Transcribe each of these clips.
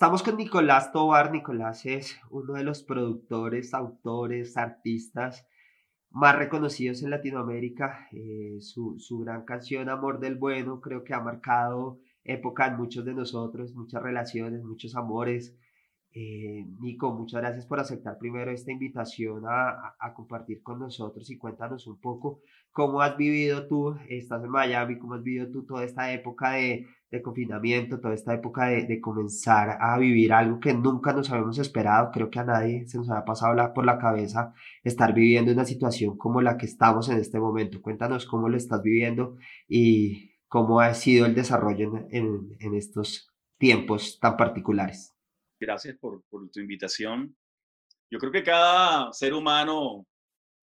Estamos con Nicolás Tobar. Nicolás es uno de los productores, autores, artistas más reconocidos en Latinoamérica. Eh, su, su, gran canción Amor del Bueno creo que ha marcado época en muchos de nosotros, muchas relaciones, muchos amores. Eh, Nico, muchas gracias por aceptar primero esta invitación a, a, compartir con nosotros y cuéntanos un poco cómo has vivido tú, estás en Miami, cómo has vivido tú toda esta época de, de confinamiento, toda esta época de, de, comenzar a vivir algo que nunca nos habíamos esperado, creo que a nadie se nos había pasado por la cabeza estar viviendo una situación como la que estamos en este momento. Cuéntanos cómo lo estás viviendo y cómo ha sido el desarrollo en, en, en estos tiempos tan particulares gracias por, por, tu invitación. Yo creo que cada ser humano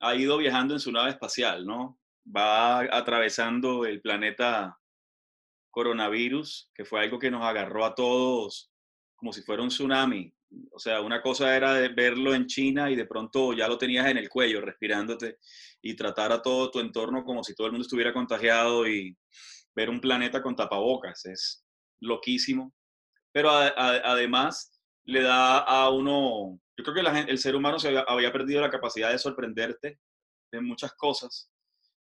ha ido viajando en su nave espacial, ¿no? Va atravesando el planeta coronavirus, que fue algo que nos agarró a todos como si fuera un tsunami. O sea, una cosa era verlo en China y de pronto ya lo tenías en el cuello, respirándote, y tratar a todo tu entorno como si todo el mundo estuviera contagiado y ver un planeta con tapabocas. Es loquísimo. Pero además le da a uno, yo creo que el ser humano se había, perdido la capacidad de sorprenderte de muchas cosas.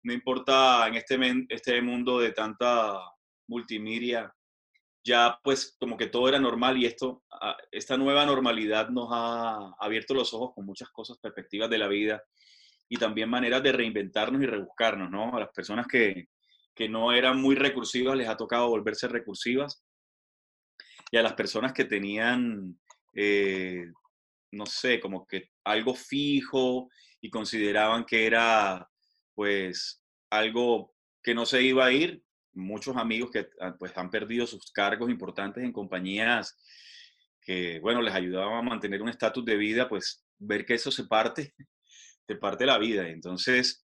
No importa en este, este mundo de tanta multimedia, ya pues como que todo era normal y esto, esta nueva normalidad nos ha abierto los ojos con muchas cosas, perspectivas de la vida y también maneras de reinventarnos y rebuscarnos, ¿no? A las personas que, que no eran muy recursivas les ha tocado volverse recursivas y a las personas que tenían eh, no sé, como que algo fijo y consideraban que era pues algo que no se iba a ir. Muchos amigos que ah, pues han perdido sus cargos importantes en compañías que, bueno, les ayudaban a mantener un estatus de vida, pues ver que eso se parte, se parte la vida. Entonces,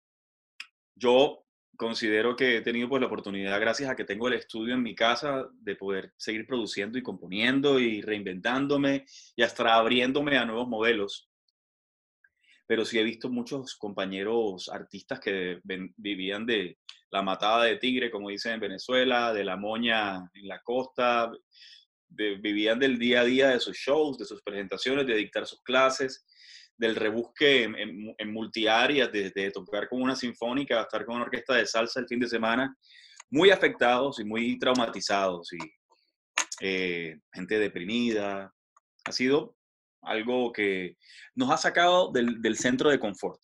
yo considero que he tenido pues la oportunidad, gracias a que tengo el estudio en mi casa, de poder seguir produciendo y componiendo y reinventándome y hasta abriéndome a nuevos modelos. Pero sí he visto muchos compañeros artistas que vivían de la matada de tigre, como dicen en Venezuela, de la moña en la costa, vivían del día a día de sus shows, de sus presentaciones, de dictar sus clases del rebusque en, en, en multiáreas, desde tocar con una sinfónica estar con una orquesta de salsa el fin de semana, muy afectados y muy traumatizados y eh, gente deprimida. Ha sido algo que nos ha sacado del, del centro de confort.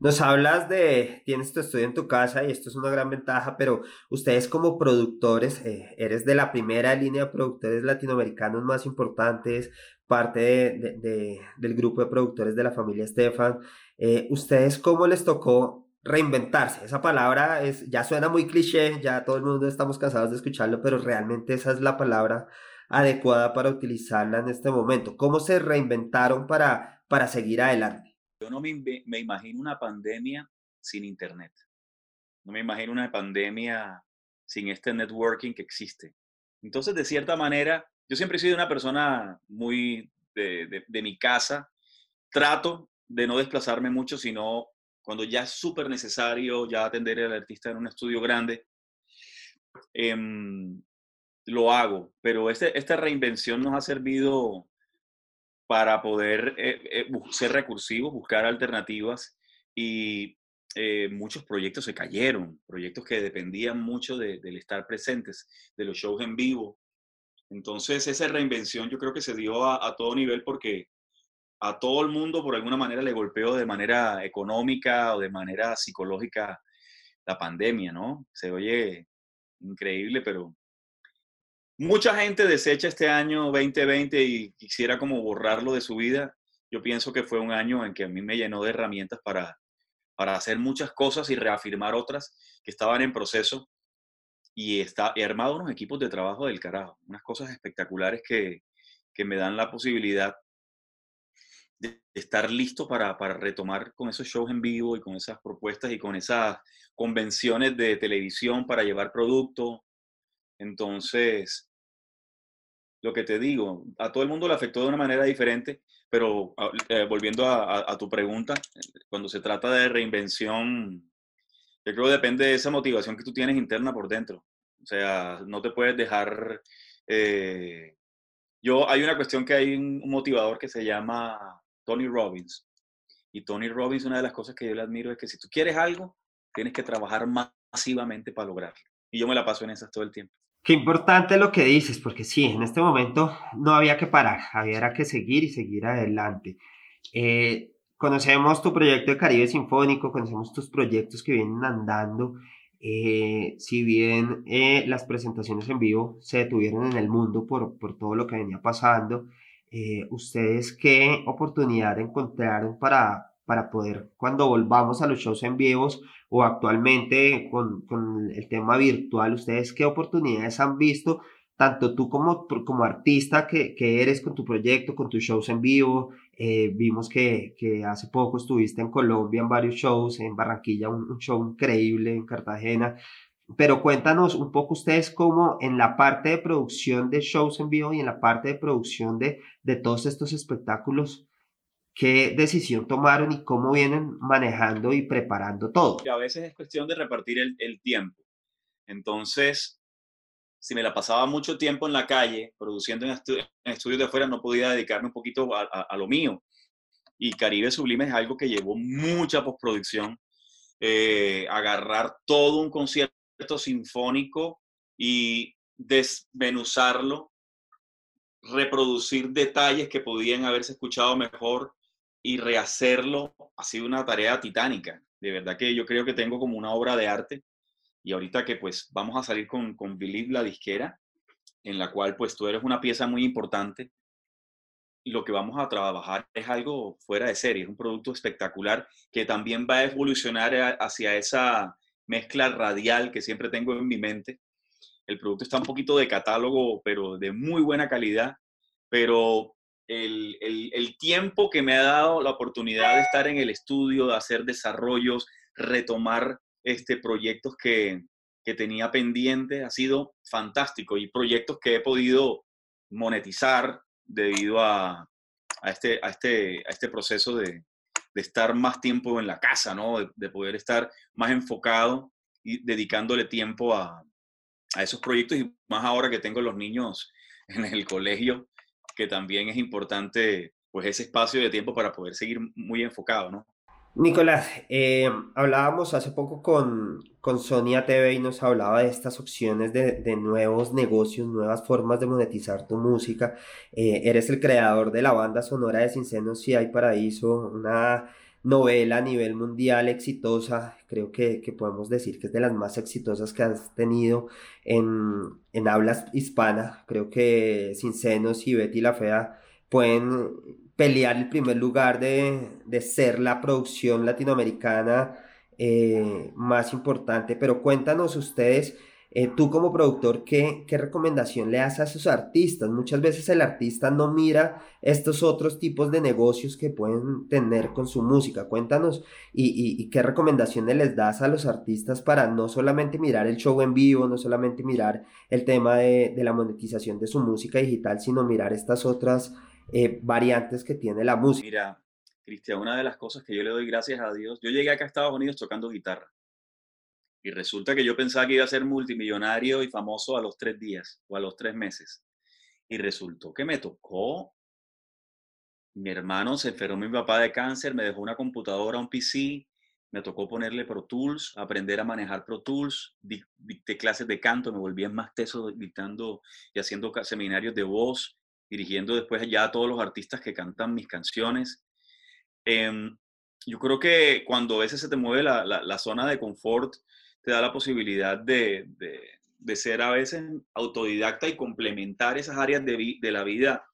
Nos hablas de, tienes tu estudio en tu casa y esto es una gran ventaja, pero ustedes como productores, eh, eres de la primera línea de productores latinoamericanos más importantes, parte de, de, del grupo de productores de la familia Estefan. Eh, ¿Ustedes cómo les tocó reinventarse? Esa palabra es, ya suena muy cliché, ya todo el mundo estamos cansados de escucharlo, pero realmente esa es la palabra adecuada para utilizarla en este momento. ¿Cómo se reinventaron para, para seguir adelante? Yo no me, me, imagino una pandemia sin Internet. No me imagino una pandemia sin este networking que existe. Entonces, de cierta manera, yo siempre he sido una persona muy de, de, de mi casa. Trato de no desplazarme mucho, sino cuando ya es súper necesario ya atender al artista en un estudio grande, eh, lo hago. Pero este, esta reinvención nos ha servido para poder eh, eh, ser recursivos, buscar alternativas y eh, muchos proyectos se cayeron, proyectos que dependían mucho de, del estar presentes, de los shows en vivo. Entonces esa reinvención yo creo que se dio a, a, todo nivel porque a todo el mundo por alguna manera le golpeó de manera económica o de manera psicológica la pandemia, ¿no? Se oye increíble, pero Mucha gente desecha este año 2020 y quisiera como borrarlo de su vida. Yo pienso que fue un año en que a mí me llenó de herramientas para, para hacer muchas cosas y reafirmar otras que estaban en proceso. Y está, he armado unos equipos de trabajo del carajo, unas cosas espectaculares que, que me dan la posibilidad de estar listo para, para, retomar con esos shows en vivo y con esas propuestas y con esas convenciones de televisión para llevar producto. Entonces, lo que te digo, a todo el mundo le afectó de una manera diferente, pero ah, eh, volviendo a, tu pregunta, cuando se trata de reinvención, yo creo que depende de esa motivación que tú tienes interna por dentro. O sea, no te puedes dejar eh, Yo, hay una cuestión que hay un motivador que se llama Tony Robbins. Y Tony Robbins, una de las cosas que yo le admiro es que si tú quieres algo, tienes que trabajar masivamente para lograrlo. Y yo me la paso en esas todo el tiempo. Qué importante lo que dices, porque sí, en este momento no había que parar, había que seguir y seguir adelante. Eh, conocemos tu proyecto de Caribe Sinfónico, conocemos tus proyectos que vienen andando. Eh, si bien eh, las presentaciones en vivo se detuvieron en el mundo por, por todo lo que venía pasando, ¿ustedes qué oportunidad encontraron para, para poder, cuando volvamos a los shows en vivos o actualmente con, con el tema virtual, ustedes qué oportunidades han visto, tanto tú como, como artista que, que eres con tu proyecto, con tus shows en vivo, eh, vimos que, que, hace poco estuviste en Colombia en varios shows, en Barranquilla un, show increíble, en Cartagena. Pero cuéntanos un poco ustedes cómo en la parte de producción de shows en vivo y en la parte de producción de, de todos estos espectáculos, qué decisión tomaron y cómo vienen manejando y preparando todo. A veces es cuestión de repartir el, tiempo. Entonces, si me la pasaba mucho tiempo en la calle, produciendo en, estudios de afuera, no podía dedicarme un poquito a, lo mío. Y Caribe Sublime es algo que llevó mucha postproducción. Eh, agarrar todo un concierto sinfónico y desmenuzarlo, reproducir detalles que podían haberse escuchado mejor y rehacerlo ha sido una tarea titánica. De verdad que yo creo que tengo como una obra de arte y ahorita que pues vamos a salir con, con Believe la disquera, en la cual pues tú eres una pieza muy importante lo que vamos a trabajar es algo fuera de serie, es un producto espectacular que también va a evolucionar hacia esa mezcla radial que siempre tengo en mi mente. El producto está un poquito de catálogo, pero de muy buena calidad, pero el, tiempo que me ha dado la oportunidad de estar en el estudio, de hacer desarrollos, retomar este, proyectos que, tenía pendiente, ha sido fantástico y proyectos que he podido monetizar debido a, este, a, este, a este proceso de, estar más tiempo en la casa, ¿no? de, poder estar más enfocado y dedicándole tiempo a, a esos proyectos y más ahora que tengo los niños en el colegio, que también es importante pues ese espacio de tiempo para poder seguir muy enfocado, ¿no? Nicolás, eh, hablábamos hace poco con, con Sonia TV y nos hablaba de estas opciones de, de nuevos negocios, nuevas formas de monetizar tu música. Eh, eres el creador de la banda sonora de Sin Senos Si Hay Paraíso, una novela a nivel mundial exitosa, creo que, podemos decir que es de las más exitosas que has tenido en, en hablas hispana, creo que Sin Senos y Betty la Fea pueden pelear el primer lugar de, de ser la producción latinoamericana eh, más importante, pero cuéntanos ustedes eh, tú como productor, ¿qué, ¿qué, recomendación le das a esos artistas? Muchas veces el artista no mira estos otros tipos de negocios que pueden tener con su música. Cuéntanos y, y, qué recomendaciones les das a los artistas para no solamente mirar el show en vivo, no solamente mirar el tema de, de la monetización de su música digital, sino mirar estas otras eh, variantes que tiene la música. Mira, Cristian, una de las cosas que yo le doy gracias a Dios, yo llegué acá a Estados Unidos tocando guitarra y resulta que yo pensaba que iba a ser multimillonario y famoso a los tres días o a los tres meses. Y resultó que me tocó. Mi hermano se enfermó mi papá de cáncer, me dejó una computadora, un PC, me tocó ponerle Pro Tools, aprender a manejar Pro Tools, dicté clases de canto, me volví más teso dictando y haciendo seminarios de voz, dirigiendo después ya a todos los artistas que cantan mis canciones. Em, yo creo que cuando a veces se te mueve la, la zona de confort, te da la posibilidad de, de, ser a veces autodidacta y complementar esas áreas de, de la vida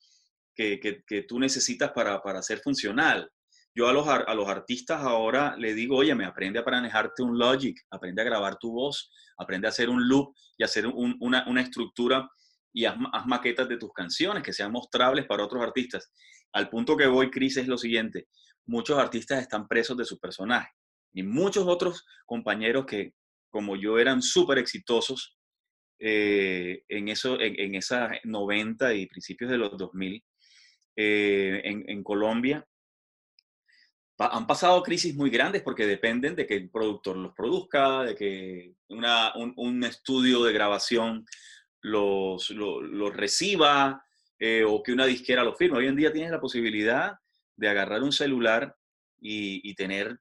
que, que, que, tú necesitas para, para ser funcional. Yo a los, a los artistas ahora le digo, oye, me aprende a manejarte un Logic, aprende a grabar tu voz, aprende a hacer un loop y hacer una, una, estructura y haz, haz, maquetas de tus canciones que sean mostrables para otros artistas. Al punto que voy, Cris, es lo siguiente. Muchos artistas están presos de su personaje y muchos otros compañeros que, como yo eran súper exitosos eh, en, eso, en, en esas 90 y principios de los 2000 eh, en, Colombia. han pasado crisis muy grandes porque dependen de que el productor los produzca, de que una, un, estudio de grabación los, los, los reciba, eh, o que una disquera lo firme. Hoy en día tienes la posibilidad de agarrar un celular y, tener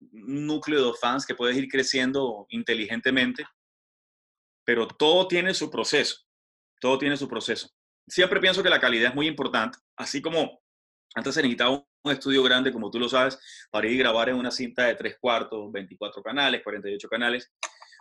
núcleo de fans que puedes ir creciendo inteligentemente, pero todo tiene su proceso, todo tiene su proceso. Siempre pienso que la calidad es muy importante, así como antes se necesitaba un estudio grande, como tú lo sabes, para ir a grabar en una cinta de tres cuartos, 24 canales, 48 canales.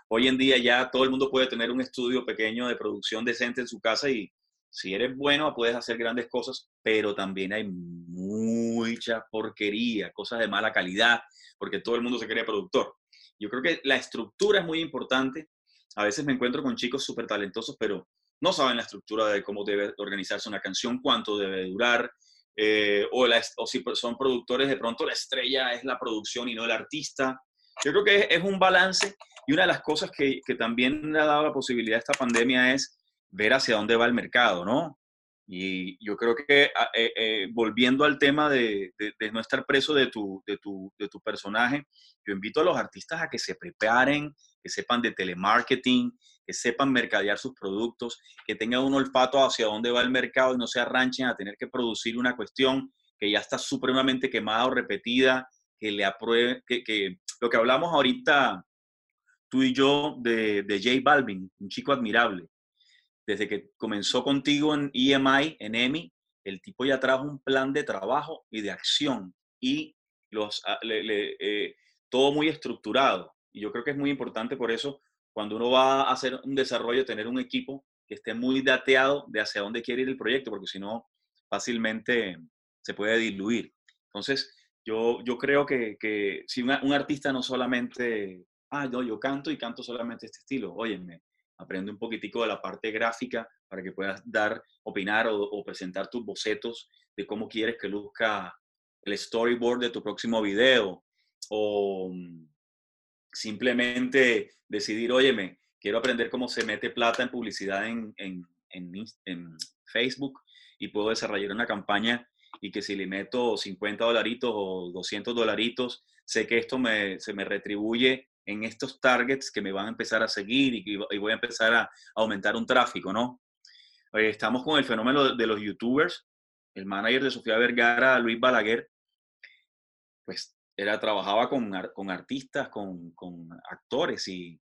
Hoy en día ya todo el mundo puede tener un estudio pequeño de producción decente en su casa y si eres bueno puedes hacer grandes cosas, pero también hay mucha porquería, cosas de mala calidad, porque todo el mundo se cree productor. Yo creo que la estructura es muy importante. A veces me encuentro con chicos súper talentosos, pero no saben la estructura de cómo debe organizarse una canción, cuánto debe durar, eh, o, o, si son productores, de pronto la estrella es la producción y no el artista. Yo creo que es, un balance y una de las cosas que, que, también le ha dado la posibilidad a esta pandemia es ver hacia dónde va el mercado, ¿no? Y yo creo que ah, eh, eh, volviendo al tema de, no estar preso de tu, de, tu, de tu personaje, yo invito a los artistas a que se preparen, que sepan de telemarketing, que sepan mercadear sus productos, que tengan un olfato hacia dónde va el mercado y no se arranchen a tener que producir una cuestión que ya está supremamente quemada o repetida, que le apruebe, que, que lo que hablamos ahorita tú y yo de, de J Balvin, un chico admirable desde que comenzó contigo en EMI, en EMI, el tipo ya trajo un plan de trabajo y de acción y los, ah, eh, todo muy estructurado. Y yo creo que es muy importante por eso, cuando uno va a hacer un desarrollo, tener un equipo que esté muy dateado de hacia dónde quiere ir el proyecto, porque si no, fácilmente se puede diluir. Entonces, yo, yo creo que, que si un artista no solamente, ah, no, yo canto y canto solamente este estilo, óyeme, aprende un poquitico de la parte gráfica para que puedas dar, opinar o, presentar tus bocetos de cómo quieres que luzca el storyboard de tu próximo video o mm, simplemente decidir, óyeme, quiero aprender cómo se mete plata en publicidad en, en, en, Facebook y puedo desarrollar una campaña y que si le meto 50 dolaritos o 200 dolaritos, sé que esto me, se me retribuye en estos targets que me van a empezar a seguir y, voy a empezar a, aumentar un tráfico, ¿no? Eh, estamos con el fenómeno de los youtubers. El manager de Sofía Vergara, Luis Balaguer, pues era, trabajaba con, con artistas, con, con actores y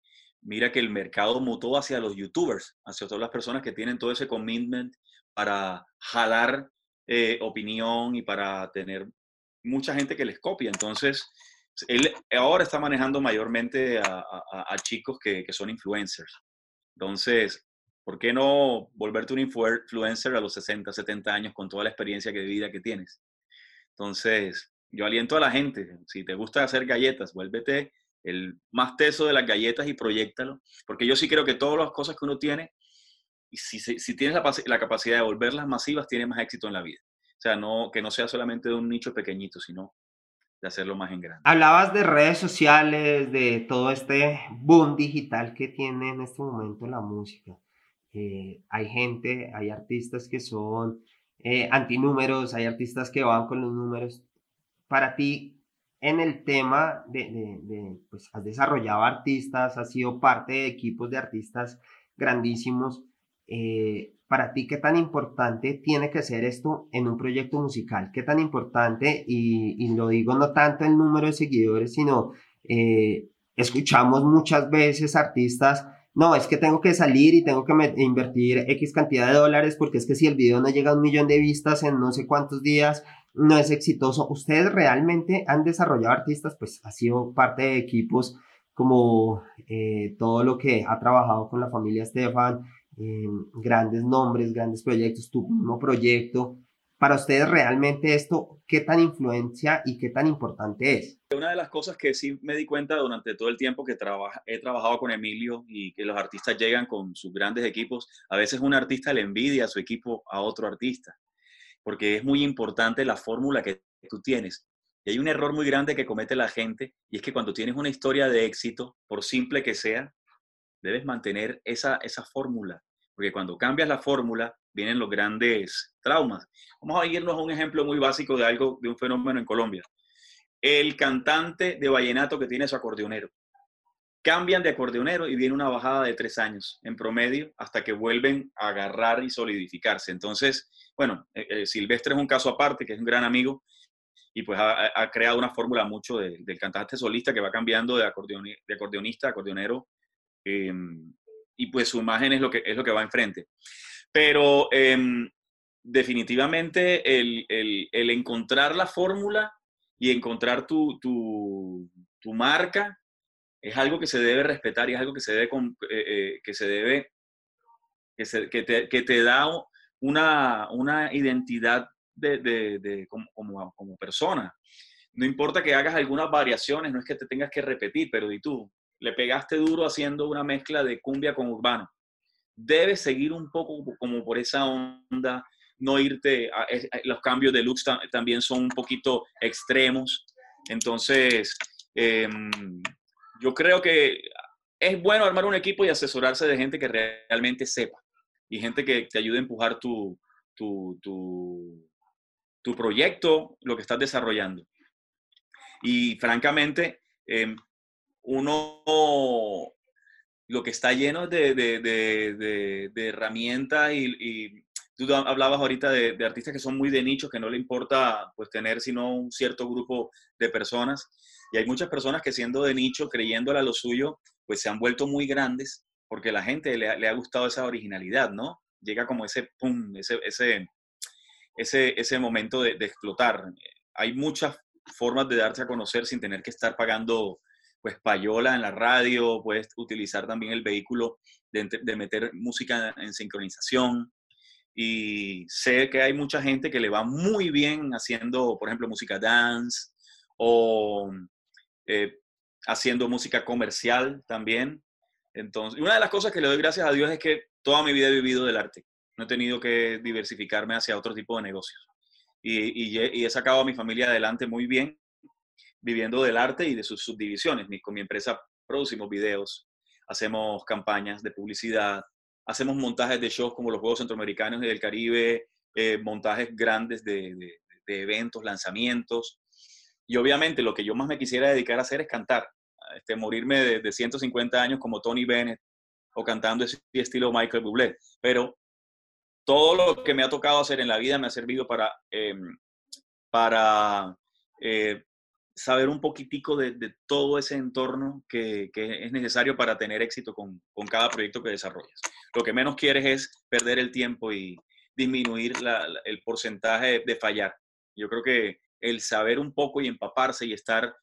mira que el mercado mutó hacia los youtubers, hacia todas las personas que tienen todo ese commitment para jalar eh, opinión y para tener mucha gente que les copia. Entonces, él ahora está manejando mayormente a, chicos que, son influencers. Entonces, ¿por qué no volverte un influencer a los 60, 70 años con toda la experiencia de vida que tienes? Entonces, yo aliento a la gente, si te gusta hacer galletas, vuélvete el más teso de las galletas y proyectalo, porque yo sí creo que todas las cosas que uno tiene, si, si tienes la, capacidad de volverlas masivas, tienes más éxito en la vida. O sea, no, que no sea solamente de un nicho pequeñito, sino de hacerlo más en grande. Hablabas de redes sociales, de todo este boom digital que tiene en este momento la música. Eh, hay gente, hay artistas que son eh, antinúmeros, hay artistas que van con los números. Para ti, en el tema de, de, pues has desarrollado artistas, has sido parte de equipos de artistas grandísimos. Eh, para ti, ¿qué tan importante tiene que ser esto en un proyecto musical? ¿Qué tan importante? Y, lo digo no tanto el número de seguidores, sino eh, escuchamos muchas veces artistas, no, es que tengo que salir y tengo que invertir X cantidad de dólares porque es que si el video no llega a un millón de vistas en no sé cuántos días, no es exitoso. Ustedes realmente han desarrollado artistas, pues ha sido parte de equipos como eh, todo lo que ha trabajado con la familia Estefan, grandes nombres, grandes proyectos, tu mismo proyecto. Para ustedes realmente esto, ¿qué tan influencia y qué tan importante es? Una de las cosas que sí me di cuenta durante todo el tiempo que trabaja, he trabajado con Emilio y que los artistas llegan con sus grandes equipos, a veces un artista le envidia a su equipo a otro artista, porque es muy importante la fórmula que tú tienes. Y hay un error muy grande que comete la gente y es que cuando tienes una historia de éxito, por simple que sea, debes mantener esa, esa fórmula porque cuando cambias la fórmula vienen los grandes traumas. Vamos a irnos a un ejemplo muy básico de algo, de un fenómeno en Colombia. El cantante de vallenato que tiene su acordeonero. cambian de acordeonero y viene una bajada de tres años en promedio hasta que vuelven a agarrar y solidificarse. Entonces, bueno, eh, eh, Silvestre es un caso aparte, que es un gran amigo y pues ha, creado una fórmula mucho del cantante solista que va cambiando de, de acordeonista a acordeonero em, y pues su imagen es lo que, es lo que va enfrente. Pero em, definitivamente el, el, encontrar la fórmula y encontrar tu, tu, tu marca es algo que se debe respetar y es algo que se debe, eh, eh, que se debe, que, se, que, te, da una, una identidad de, de, como, como, como, persona. No importa que hagas algunas variaciones, no es que te tengas que repetir, pero y tú, le pegaste duro haciendo una mezcla de cumbia con urbano. Debes seguir un poco como por esa onda, no irte, a, los cambios de looks también son un poquito extremos. Entonces, eh, yo creo que es bueno armar un equipo y asesorarse de gente que realmente sepa y gente que te ayude a empujar tu, tu, tu, proyecto, lo que estás desarrollando. Y francamente, em, uno lo que está lleno de, de, de, herramientas y, y, tú hablabas ahorita de, artistas que son muy de nicho, que no le importa pues tener sino un cierto grupo de personas. Y hay muchas personas que siendo de nicho, creyéndole a lo suyo, pues se han vuelto muy grandes porque la gente le, ha gustado esa originalidad, ¿no? Llega como ese pum, ese, ese, ese, ese momento de, explotar. Hay muchas formas de darse a conocer sin tener que estar pagando pues payola en la radio, puedes utilizar también el vehículo de, de meter música en sincronización. Y sé que hay mucha gente que le va muy bien haciendo, por ejemplo, música dance o eh, haciendo música comercial también. Entonces, una de las cosas que le doy gracias a Dios es que toda mi vida he vivido del arte. No he tenido que diversificarme hacia otro tipo de negocios. Y, y, he sacado a mi familia adelante muy bien, viviendo del arte y de sus subdivisiones. Con mi empresa producimos videos, hacemos campañas de publicidad, hacemos montajes de shows como los Juegos Centroamericanos y del Caribe, eh, montajes grandes de, de, eventos, lanzamientos. Y obviamente lo que yo más me quisiera dedicar a hacer es cantar, este, morirme de, 150 años como Tony Bennett o cantando ese estilo Michael Bublé. Pero todo lo que me ha tocado hacer en la vida me ha servido para, em, para eh, saber un poquitico de, todo ese entorno que, es necesario para tener éxito con, cada proyecto que desarrollas. Lo que menos quieres es perder el tiempo y disminuir el porcentaje de fallar. Yo creo que el saber un poco y empaparse y estar,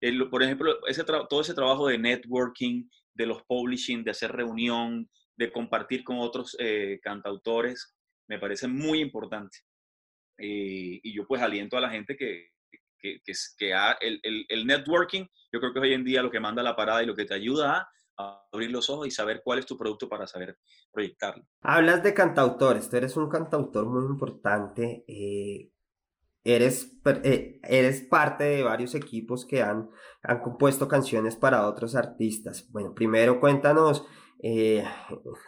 el, por ejemplo, ese todo ese trabajo de networking, de los publishing, de hacer reunión, de compartir con otros eh, cantautores, me parece muy importante. Y yo pues aliento a la gente que, que, que, que el, el, el, networking, yo creo que hoy en día lo que manda la parada y lo que te ayuda a abrir los ojos y saber cuál es tu producto para saber proyectarlo. Hablas de cantautores, tú eres un cantautor muy importante. Eh, Eres, eh, eres parte de varios equipos que han, han compuesto canciones para otros artistas. Bueno, primero cuéntanos eh,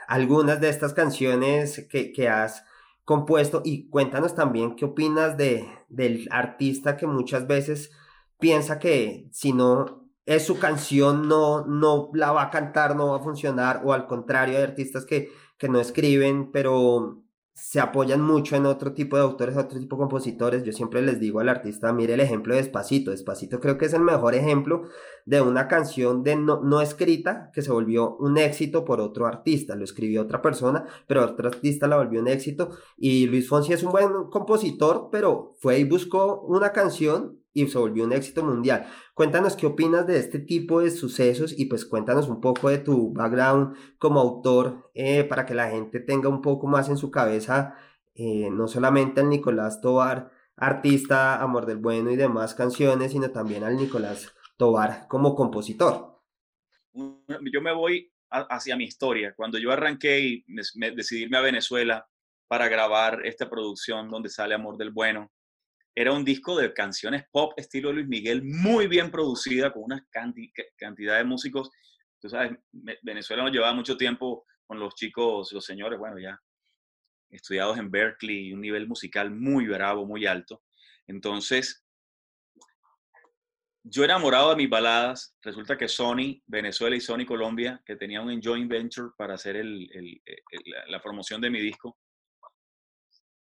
algunas de estas canciones que, que, has compuesto. Y cuéntanos también qué opinas de, del artista que muchas veces piensa que si no es su canción no, no la va a cantar, no va a funcionar o al contrario hay artistas que, que no escriben pero se apoyan mucho en otro tipo de autores, otro tipo de compositores. Yo siempre les digo al artista, mire el ejemplo de Despacito. Despacito creo que es el mejor ejemplo de una canción de no, no escrita que se volvió un éxito por otro artista. Lo escribió otra persona, pero otro artista la volvió un éxito. Y Luis Fonsi es un buen compositor, pero fue y buscó una canción y se volvió un éxito mundial. Cuéntanos qué opinas de este tipo de sucesos y pues cuéntanos un poco de tu background como autor eh, para que la gente tenga un poco más en su cabeza, eh, no solamente al Nicolás Tobar, artista, Amor del Bueno y demás canciones, sino también al Nicolás Tobar como compositor. Yo me voy hacia mi historia. Cuando yo arranqué y me, decidí irme a Venezuela para grabar esta producción donde sale Amor del Bueno, era un disco de canciones pop estilo Luis Miguel, muy bien producida, con una cantidad de músicos. Tú sabes, Venezuela nos llevaba mucho tiempo con los chicos, los señores, bueno, ya estudiados en Berkeley, un nivel musical muy bravo, muy alto. Entonces, yo enamorado de mis baladas, resulta que Sony Venezuela y Sony Colombia, que tenía un joint venture para hacer la promoción de mi disco,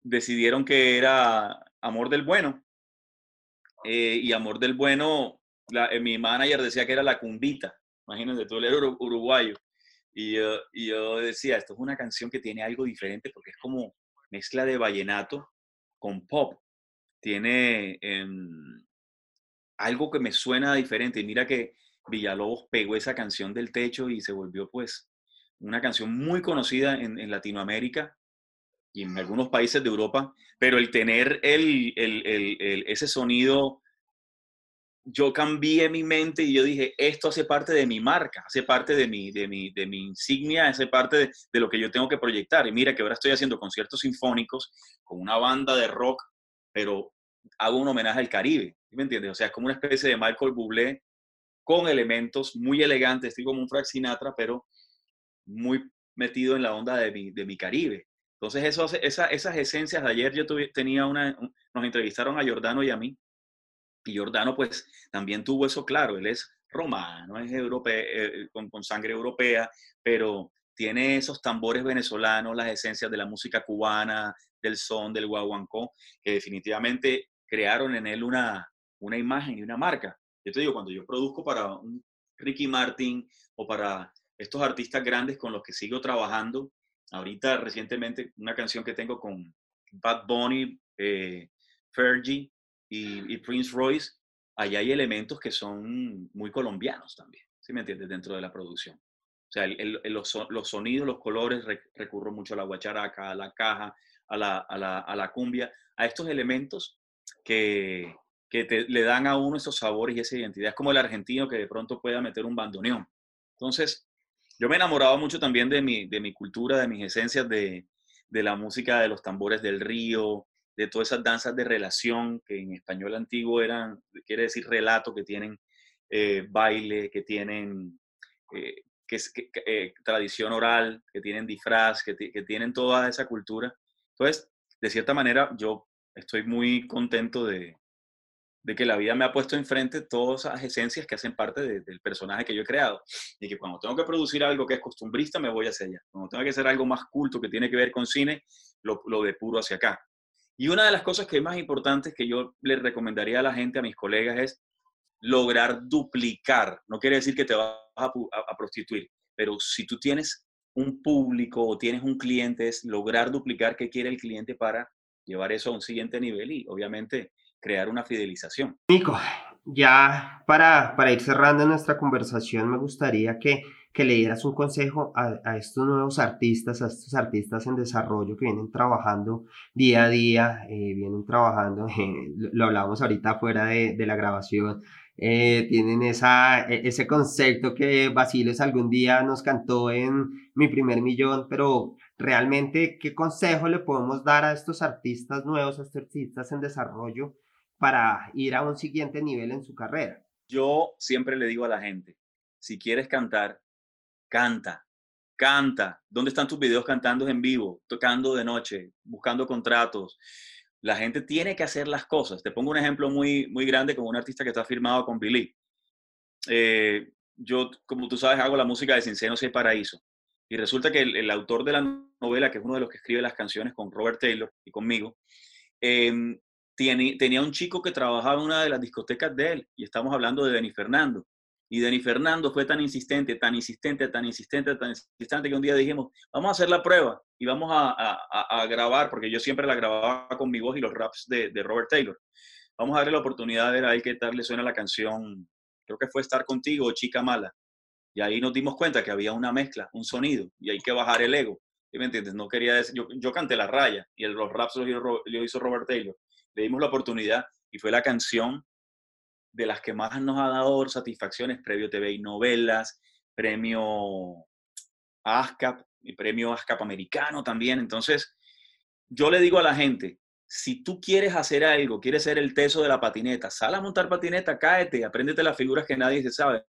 decidieron que era Amor del Bueno. Eh, y Amor del Bueno, eh, mi manager decía que era la cumbita. Imagínense, tú eres uruguayo. Y yo, decía, esto es una canción que tiene algo diferente porque es como mezcla de vallenato con pop. Tiene em, algo que me suena diferente. Y mira que Villalobos pegó esa canción del techo y se volvió pues una canción muy conocida en, Latinoamérica y en algunos países de Europa, pero el tener el, ese sonido, yo cambié mi mente y yo dije, esto hace parte de mi marca, hace parte de mi, de mi, de mi insignia, hace parte de, de lo que yo tengo que proyectar. Y mira que ahora estoy haciendo conciertos sinfónicos con una banda de rock, pero hago un homenaje al Caribe. ¿Me entiendes? O sea, es como una especie de Michael Bublé con elementos muy elegantes, estoy como un Frank Sinatra, pero muy metido en la onda de mi, de mi Caribe. Entonces, eso, esa, esas esencias de ayer yo tenía una, nos entrevistaron a Jordano y a mí, y Jordano pues también tuvo eso claro, él es romano, es europeo, eh, con, con, sangre europea, pero tiene esos tambores venezolanos, las esencias de la música cubana, del son, del guaguancó, que definitivamente crearon en él una, una imagen y una marca. Yo te digo, cuando yo produzco para un Ricky Martin o para estos artistas grandes con los que sigo trabajando, ahorita recientemente una canción que tengo con Bad Bunny, eh, Fergie y, Prince Royce, allá hay elementos que son muy colombianos también, ¿sí me entiendes? Dentro de la producción. O sea, los, sonidos, los colores, recurro mucho a la guacharaca, a la caja, a la, cumbia, a estos elementos que, que le dan a uno esos sabores y esa identidad. Es como el argentino que de pronto pueda meter un bandoneón. Entonces, yo me he enamorado mucho también de mi, de mi cultura, de mis esencias, de, de la música de los tambores del río, de todas esas danzas de relación que en español antiguo eran, quiere decir relato, que tienen eh, baile, que tienen eh, que, eh, tradición oral, que tienen disfraz, que, que, tienen toda esa cultura. Entonces, de cierta manera, yo estoy muy contento de, de que la vida me ha puesto enfrente todas esas esencias que hacen parte del personaje que yo he creado. Y que cuando tengo que producir algo que es costumbrista, me voy hacia allá. Cuando tengo que hacer algo más culto que tiene que ver con cine, lo, lo depuro hacia acá. Y una de las cosas que es más importantes que yo le recomendaría a la gente, a mis colegas, es lograr duplicar. No quiere decir que te vas a, a prostituir, pero si tú tienes un público o tienes un cliente, es lograr duplicar qué quiere el cliente para llevar eso a un siguiente nivel y obviamente crear una fidelización. Nico, ya para, para ir cerrando nuestra conversación, me gustaría que, que le dieras un consejo a, estos nuevos artistas, a estos artistas en desarrollo que vienen trabajando día a día, eh, vienen trabajando, eh, lo, hablamos ahorita fuera de, de la grabación, eh, tienen esa, e, ese concepto que Basiles algún día nos cantó en Mi primer millón, pero realmente, ¿qué consejo le podemos dar a estos artistas nuevos, a estos artistas en desarrollo para ir a un siguiente nivel en su carrera? Yo siempre le digo a la gente, si quieres cantar, canta, canta. ¿Dónde están tus videos cantando en vivo, tocando de noche, buscando contratos? La gente tiene que hacer las cosas. Te pongo un ejemplo muy, muy grande como un artista que está firmado con Billy. Eh, yo, como tú sabes, hago la música de Sin y Paraíso. Y resulta que el, autor de la novela, que es uno de los que escribe las canciones con Robert Taylor y conmigo, eh, tenía un chico que trabajaba en una de las discotecas de él, y estamos hablando de Denis Fernando. Y Denis Fernando fue tan insistente, tan insistente, tan insistente, tan insistente que un día dijimos, vamos a hacer la prueba y vamos a, grabar, porque yo siempre la grababa con mi voz y los raps de, Robert Taylor. Vamos a darle la oportunidad de ver ahí qué tal le suena la canción, creo que fue Estar Contigo Chica Mala. Y ahí nos dimos cuenta que había una mezcla, un sonido, y hay que bajar el ego. ¿Sí me entiendes? No quería decir, yo, yo canté la raya y el, los raps lo hizo Robert Taylor le dimos la oportunidad y fue la canción de las que más nos ha dado satisfacciones, Premio TV y Novelas, Premio ASCAP y Premio ASCAP americano también. Entonces, yo le digo a la gente, si tú quieres hacer algo, quieres ser el teso de la patineta, sal a montar patineta, cáete, apréndete las figuras que nadie se sabe.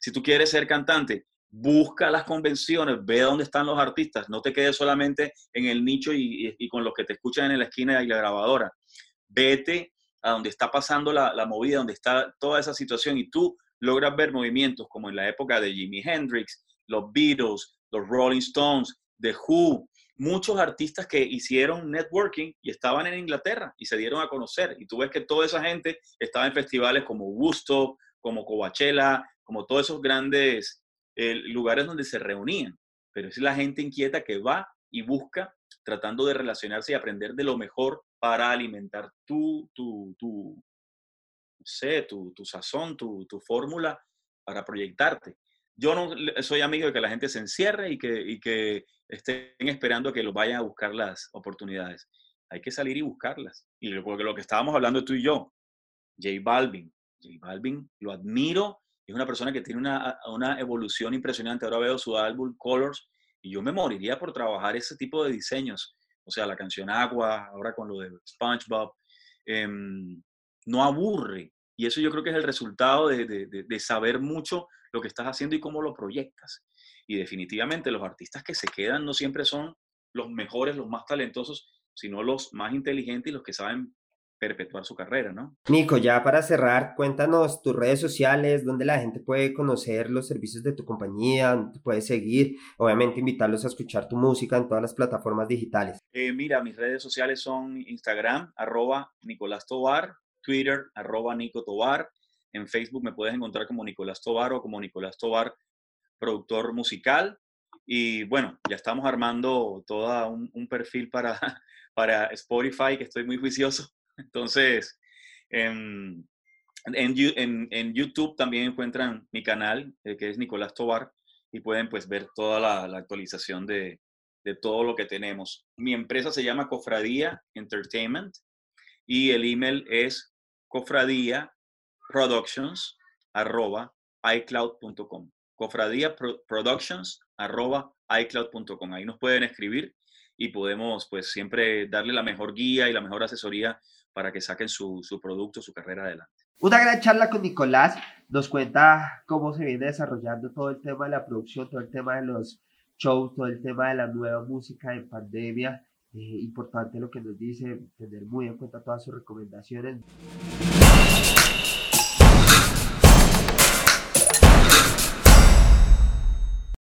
Si tú quieres ser cantante, busca las convenciones, ve dónde están los artistas, no te quedes solamente en el nicho y, y con los que te escuchan en la esquina y la grabadora vete a donde está pasando la, la movida, donde está toda esa situación y tú logras ver movimientos como en la época de Jimi Hendrix, los Beatles, los Rolling Stones, The Who, muchos artistas que hicieron networking y estaban en Inglaterra y se dieron a conocer. Y tú ves que toda esa gente estaba en festivales como Gusto, como Coachella, como todos esos grandes eh, lugares donde se reunían. Pero es la gente inquieta que va y busca tratando de relacionarse y aprender de lo mejor para alimentar tu, tu, tu no sé, tu, tu sazón, tu, tu fórmula para proyectarte. Yo no soy amigo de que la gente se encierre y que, y que estén esperando a que los vayan a buscar las oportunidades. Hay que salir y buscarlas. Y lo, lo que estábamos hablando tú y yo, J Balvin. J Balvin lo admiro, es una persona que tiene una, una evolución impresionante. Ahora veo su álbum Colors y yo me moriría por trabajar ese tipo de diseños. O sea, la canción Agua, ahora con lo de SpongeBob. Em, no aburre. Y eso yo creo que es el resultado de, de, de, saber mucho lo que estás haciendo y cómo lo proyectas. Y definitivamente los artistas que se quedan no siempre son los mejores, los más talentosos, sino los más inteligentes y los que saben perpetuar su carrera, ¿no? Nico, ya para cerrar, cuéntanos tus redes sociales, donde la gente puede conocer los servicios de tu compañía, donde te puede seguir, obviamente invitarlos a escuchar tu música en todas las plataformas digitales. Eh, mira, mis redes sociales son Instagram, arroba Nicolás Tobar, Twitter, arroba Nico Tobar. En Facebook me puedes encontrar como Nicolás Tobar o como Nicolás Tobar, productor musical. Y bueno, ya estamos armando todo un, perfil para, para Spotify, que estoy muy juicioso. Entonces, en, en, YouTube también encuentran mi canal, eh, que es Nicolás Tobar, y pueden pues ver toda la, actualización de, de todo lo que tenemos. Mi empresa se llama Cofradía Entertainment y el email es cofradía productions arroba icloud.com. Cofradía arroba icloud.com. Ahí nos pueden escribir y podemos pues siempre darle la mejor guía y la mejor asesoría para que saquen su, su producto, su carrera adelante. Una gran charla con Nicolás, nos cuenta cómo se viene desarrollando todo el tema de la producción, todo el tema de los shows, todo el tema de la nueva música en pandemia eh, importante lo que nos dice, tener muy en cuenta todas sus recomendaciones.